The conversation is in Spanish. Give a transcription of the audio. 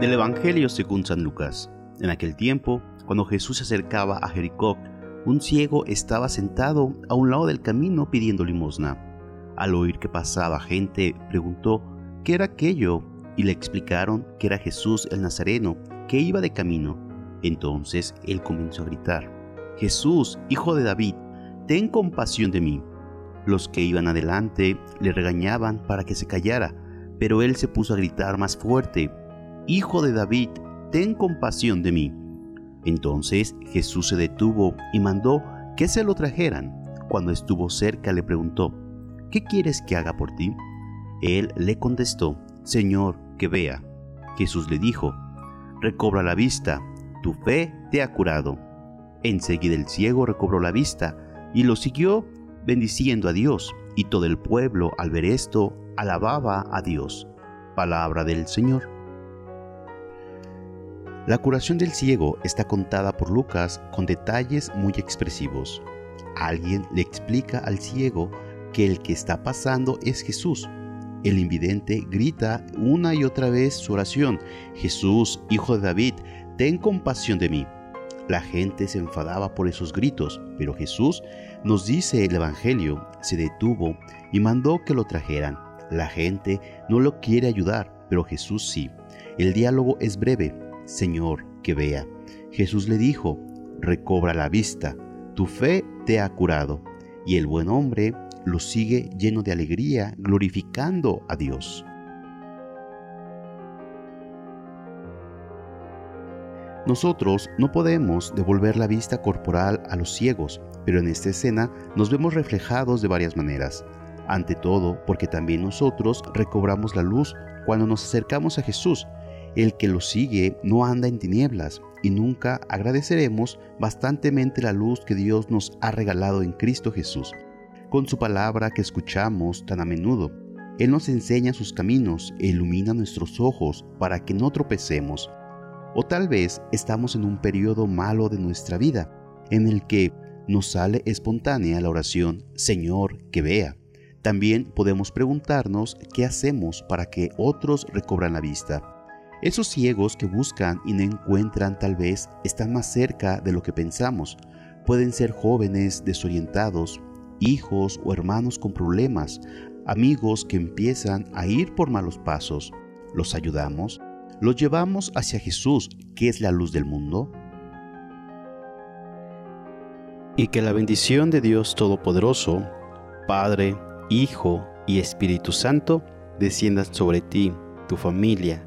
Del Evangelio según San Lucas. En aquel tiempo, cuando Jesús se acercaba a Jericó, un ciego estaba sentado a un lado del camino pidiendo limosna. Al oír que pasaba gente, preguntó qué era aquello y le explicaron que era Jesús el Nazareno, que iba de camino. Entonces él comenzó a gritar, Jesús, hijo de David, ten compasión de mí. Los que iban adelante le regañaban para que se callara, pero él se puso a gritar más fuerte, Hijo de David, ten compasión de mí. Entonces Jesús se detuvo y mandó que se lo trajeran. Cuando estuvo cerca le preguntó, ¿qué quieres que haga por ti? Él le contestó, Señor, que vea. Jesús le dijo, recobra la vista, tu fe te ha curado. Enseguida el ciego recobró la vista y lo siguió bendiciendo a Dios, y todo el pueblo al ver esto alababa a Dios. Palabra del Señor. La curación del ciego está contada por Lucas con detalles muy expresivos. Alguien le explica al ciego que el que está pasando es Jesús. El invidente grita una y otra vez su oración, Jesús, hijo de David, ten compasión de mí. La gente se enfadaba por esos gritos, pero Jesús, nos dice el Evangelio, se detuvo y mandó que lo trajeran. La gente no lo quiere ayudar, pero Jesús sí. El diálogo es breve. Señor, que vea. Jesús le dijo, recobra la vista, tu fe te ha curado. Y el buen hombre lo sigue lleno de alegría, glorificando a Dios. Nosotros no podemos devolver la vista corporal a los ciegos, pero en esta escena nos vemos reflejados de varias maneras. Ante todo, porque también nosotros recobramos la luz cuando nos acercamos a Jesús. El que lo sigue no anda en tinieblas y nunca agradeceremos bastantemente la luz que Dios nos ha regalado en Cristo Jesús. Con su palabra que escuchamos tan a menudo, Él nos enseña sus caminos e ilumina nuestros ojos para que no tropecemos o tal vez estamos en un periodo malo de nuestra vida, en el que nos sale espontánea la oración, Señor, que vea. También podemos preguntarnos qué hacemos para que otros recobran la vista. Esos ciegos que buscan y no encuentran tal vez están más cerca de lo que pensamos. Pueden ser jóvenes desorientados, hijos o hermanos con problemas, amigos que empiezan a ir por malos pasos. ¿Los ayudamos? ¿Los llevamos hacia Jesús, que es la luz del mundo? Y que la bendición de Dios Todopoderoso, Padre, Hijo y Espíritu Santo, descienda sobre ti, tu familia